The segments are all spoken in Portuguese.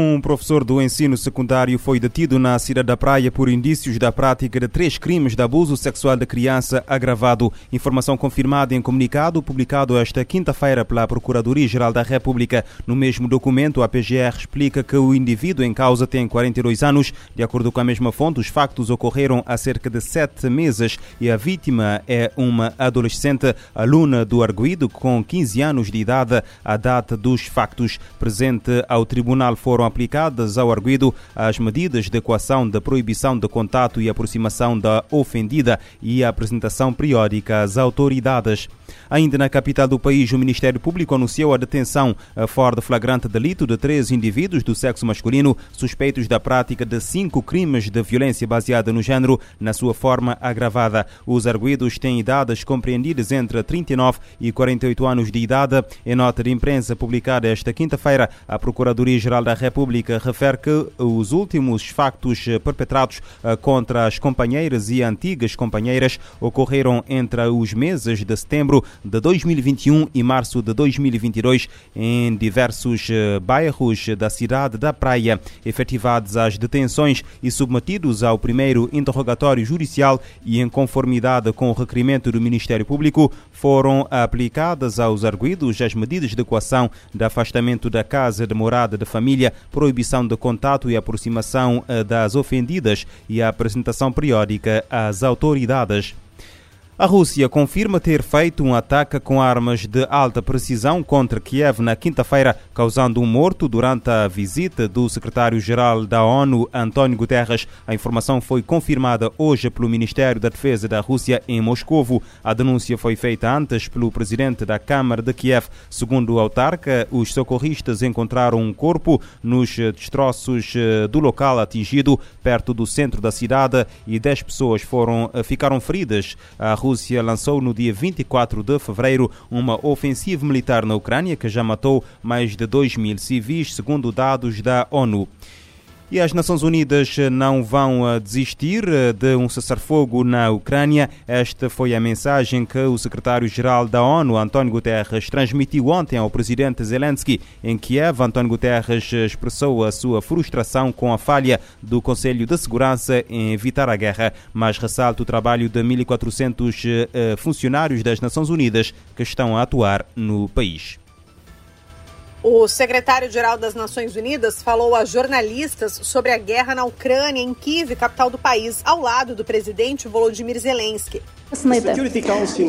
Um professor do ensino secundário foi detido na cidade da Praia por indícios da prática de três crimes de abuso sexual de criança agravado. Informação confirmada em comunicado publicado esta quinta-feira pela Procuradoria-Geral da República. No mesmo documento, a PGR explica que o indivíduo em causa tem 42 anos. De acordo com a mesma fonte, os factos ocorreram há cerca de sete meses e a vítima é uma adolescente aluna do arguído com 15 anos de idade à data dos factos. Presente ao Tribunal foram aplicadas ao arguido as medidas de equação da proibição de contato e aproximação da ofendida e a apresentação periódica às autoridades. Ainda na capital do país, o Ministério Público anunciou a detenção fora de flagrante delito de três indivíduos do sexo masculino suspeitos da prática de cinco crimes de violência baseada no género na sua forma agravada. Os arguidos têm idades compreendidas entre 39 e 48 anos de idade. Em nota de imprensa publicada esta quinta-feira, a Procuradoria-Geral da República refere que os últimos factos perpetrados eh, contra as companheiras e antigas companheiras ocorreram entre os meses de setembro de 2021 e março de 2022 em diversos eh, bairros da cidade da Praia. Efetivados às detenções e submetidos ao primeiro interrogatório judicial e em conformidade com o requerimento do Ministério Público, foram aplicadas aos arguidos as medidas de equação de afastamento da casa de morada de família proibição de contato e aproximação eh, das ofendidas e a apresentação periódica às autoridades. A Rússia confirma ter feito um ataque com armas de alta precisão contra Kiev na quinta-feira, causando um morto durante a visita do secretário-geral da ONU, António Guterres. A informação foi confirmada hoje pelo Ministério da Defesa da Rússia em Moscovo. A denúncia foi feita antes pelo presidente da Câmara de Kiev. Segundo o autarca, os socorristas encontraram um corpo nos destroços eh, do local atingido, perto do centro da cidade, e 10 pessoas foram, eh, ficaram feridas. A Rússia lançou no dia 24 de fevereiro uma ofensiva militar na Ucrânia que já matou mais de 2 mil civis, segundo dados da ONU. E as Nações Unidas não vão eh, desistir eh, de um cessar-fogo na Ucrânia. Esta foi a mensagem que o secretário-geral da ONU, António Guterres, transmitiu ontem ao presidente Zelensky. Em Kiev, António Guterres expressou a sua frustração com a falha do Conselho de Segurança em evitar a guerra, mas ressalta o trabalho de 1.400 eh, funcionários das Nações Unidas que estão a atuar no país. O secretário-geral das Nações Unidas falou a jornalistas sobre a guerra na Ucrânia, em Kiev, capital do país, ao lado do presidente Volodymyr Zelensky.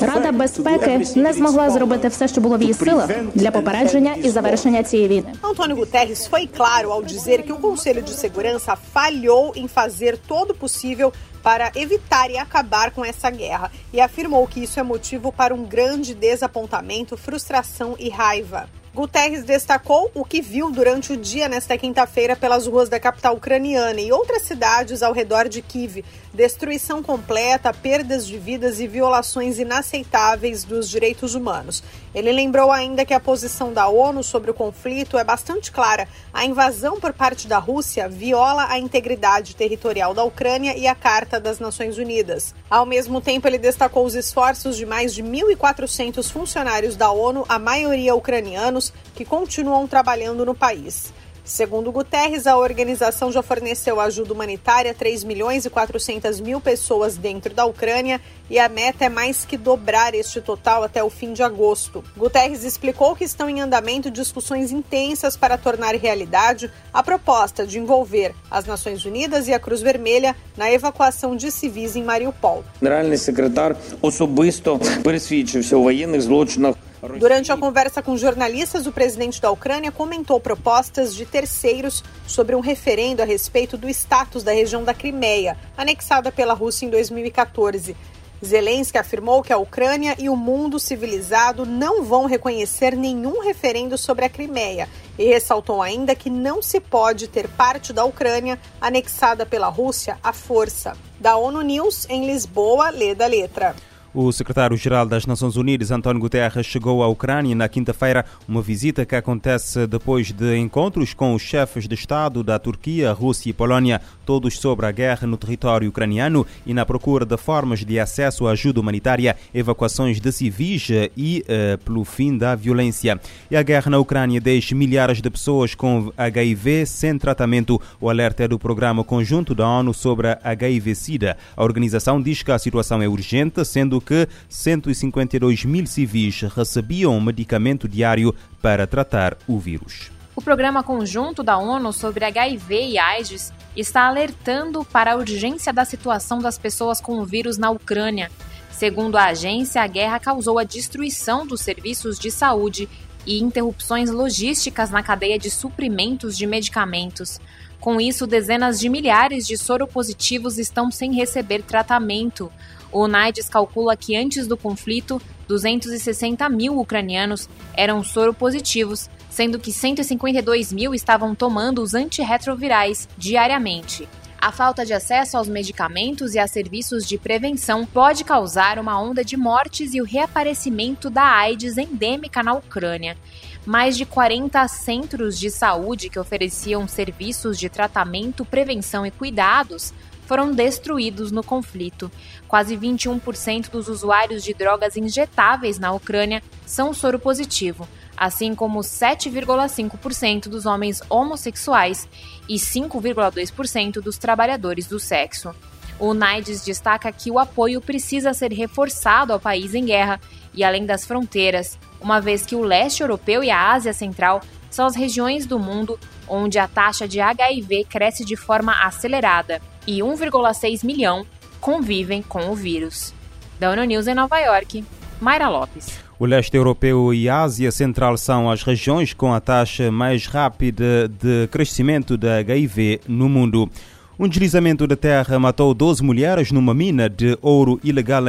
Рада безпеки не змогла зробити все, що було в її силах для попередження і завершення цієї війни. Antônio Guterres foi claro ao dizer que o Conselho de Segurança falhou em fazer todo o possível para evitar e acabar com essa guerra e afirmou que isso é motivo para um grande desapontamento, frustração e raiva. Guterres destacou o que viu durante o dia nesta quinta-feira pelas ruas da capital ucraniana e outras cidades ao redor de Kiev. Destruição completa, perdas de vidas e violações inaceitáveis dos direitos humanos. Ele lembrou ainda que a posição da ONU sobre o conflito é bastante clara. A invasão por parte da Rússia viola a integridade territorial da Ucrânia e a Carta das Nações Unidas. Ao mesmo tempo, ele destacou os esforços de mais de 1.400 funcionários da ONU, a maioria ucranianos, que continuam trabalhando no país. Segundo Guterres, a organização já forneceu ajuda humanitária a 3 milhões e 400 mil pessoas dentro da Ucrânia e a meta é mais que dobrar este total até o fim de agosto. Guterres explicou que estão em andamento discussões intensas para tornar realidade a proposta de envolver as Nações Unidas e a Cruz Vermelha na evacuação de civis em Mariupol. Генеральний секретар особисто пересвідчився у воєнних злочинах Durante a conversa com jornalistas, o presidente da Ucrânia comentou propostas de terceiros sobre um referendo a respeito do status da região da Crimeia, anexada pela Rússia em 2014. Zelensky afirmou que a Ucrânia e o mundo civilizado não vão reconhecer nenhum referendo sobre a Crimeia e ressaltou ainda que não se pode ter parte da Ucrânia anexada pela Rússia à força. Da ONU News, em Lisboa, lê da letra. O secretário-geral das Nações Unidas, António Guterres, chegou à Ucrânia na quinta-feira, uma visita que acontece depois de encontros com os chefes de Estado da Turquia, Rússia e Polónia, todos sobre a guerra no território ucraniano e na procura de formas de acesso à ajuda humanitária, evacuações de civis e uh, pelo fim da violência. E a guerra na Ucrânia deixa milhares de pessoas com HIV sem tratamento. O alerta é do Programa Conjunto da ONU sobre a HIV-Sida. A organização diz que a situação é urgente, sendo que 152 mil civis recebiam medicamento diário para tratar o vírus. O Programa Conjunto da ONU sobre HIV e AIDS está alertando para a urgência da situação das pessoas com o vírus na Ucrânia. Segundo a agência, a guerra causou a destruição dos serviços de saúde e interrupções logísticas na cadeia de suprimentos de medicamentos. Com isso, dezenas de milhares de soropositivos estão sem receber tratamento. O UNAIDS calcula que antes do conflito, 260 mil ucranianos eram soropositivos, sendo que 152 mil estavam tomando os antirretrovirais diariamente. A falta de acesso aos medicamentos e a serviços de prevenção pode causar uma onda de mortes e o reaparecimento da AIDS endêmica na Ucrânia. Mais de 40 centros de saúde que ofereciam serviços de tratamento, prevenção e cuidados foram destruídos no conflito. Quase 21% dos usuários de drogas injetáveis na Ucrânia são soro positivo, assim como 7,5% dos homens homossexuais e 5,2% dos trabalhadores do sexo. O NAIDS destaca que o apoio precisa ser reforçado ao país em guerra e além das fronteiras, uma vez que o leste europeu e a Ásia Central são as regiões do mundo onde a taxa de HIV cresce de forma acelerada e 1,6 milhão convivem com o vírus. Da ONU News em Nova York, Mayra Lopes. O leste europeu e a Ásia Central são as regiões com a taxa mais rápida de crescimento da HIV no mundo. Um deslizamento de terra matou 12 mulheres numa mina de ouro ilegal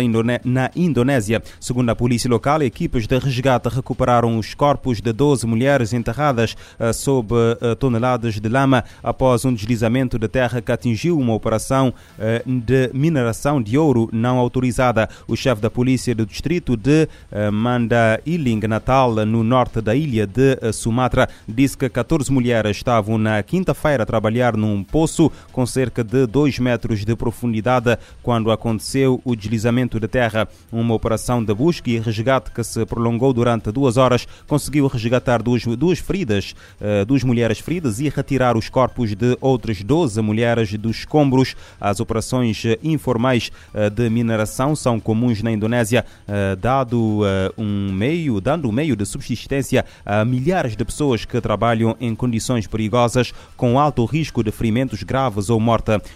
na Indonésia. Segundo a polícia local, equipes de resgate recuperaram os corpos de 12 mulheres enterradas uh, sob uh, toneladas de lama após um deslizamento de terra que atingiu uma operação uh, de mineração de ouro não autorizada. O chefe da polícia do distrito de Mandailing, Natal, no norte da ilha de Sumatra, disse que 14 mulheres estavam na quinta-feira a trabalhar num poço com cerca de 2 metros de profundidade quando aconteceu o deslizamento de terra. Uma operação de busca e resgate que se prolongou durante duas horas conseguiu resgatar duas, duas feridas, uh, duas mulheres feridas e retirar os corpos de outras 12 mulheres dos escombros. As operações informais uh, de mineração são comuns na Indonésia, dado um meio, dando um meio de subsistência a milhares de pessoas que trabalham em condições perigosas com alto risco de ferimentos graves ou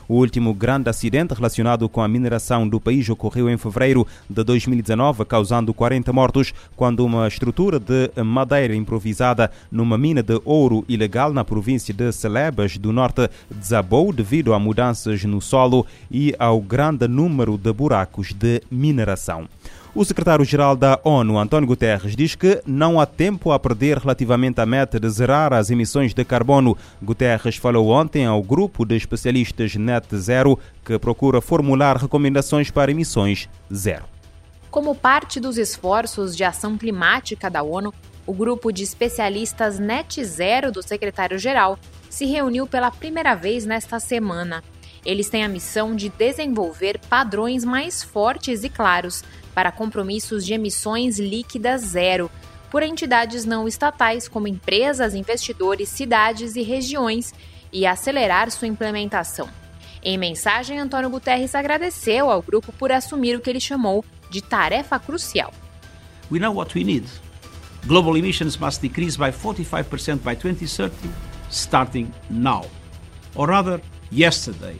O último grande acidente relacionado com a mineração do país ocorreu em fevereiro de 2019, causando 40 mortos, quando uma estrutura de madeira improvisada numa mina de ouro ilegal na província de Celebes do Norte desabou devido a mudanças no solo e ao grande número de buracos de mineração. O secretário-geral da ONU, António Guterres, diz que não há tempo a perder relativamente à meta de zerar as emissões de carbono. Guterres falou ontem ao grupo de especialistas Net Zero que procura formular recomendações para emissões zero. Como parte dos esforços de ação climática da ONU, o grupo de especialistas Net Zero do secretário-geral se reuniu pela primeira vez nesta semana. Eles têm a missão de desenvolver padrões mais fortes e claros para compromissos de emissões líquidas zero por entidades não estatais como empresas, investidores, cidades e regiões e acelerar sua implementação. Em mensagem, Antônio Guterres agradeceu ao grupo por assumir o que ele chamou de tarefa crucial. We know what we need. Global emissions must decrease by 45% by 2030, starting now. Or rather, yesterday.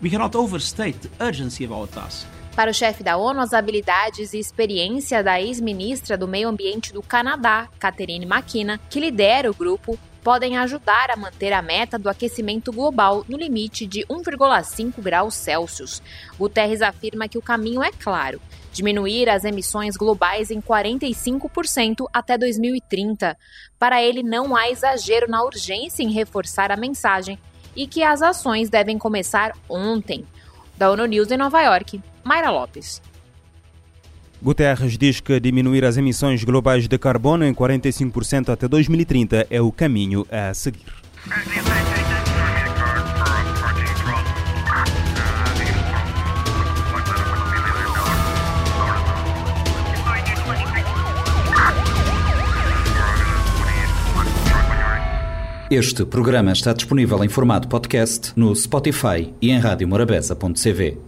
We cannot overstate the urgency of our task. Para o chefe da ONU, as habilidades e experiência da ex-ministra do Meio Ambiente do Canadá, Catherine McKenna, que lidera o grupo, podem ajudar a manter a meta do aquecimento global no limite de 1,5 graus Celsius. Guterres afirma que o caminho é claro: diminuir as emissões globais em 45% até 2030. Para ele, não há exagero na urgência em reforçar a mensagem e que as ações devem começar ontem. Da ONU News em Nova York, Mayra Lopes. Guterres diz que diminuir as emissões globais de carbono em 45% até 2030 é o caminho a seguir. Este programa está disponível em formato podcast no Spotify e em radiomorabeza.cv.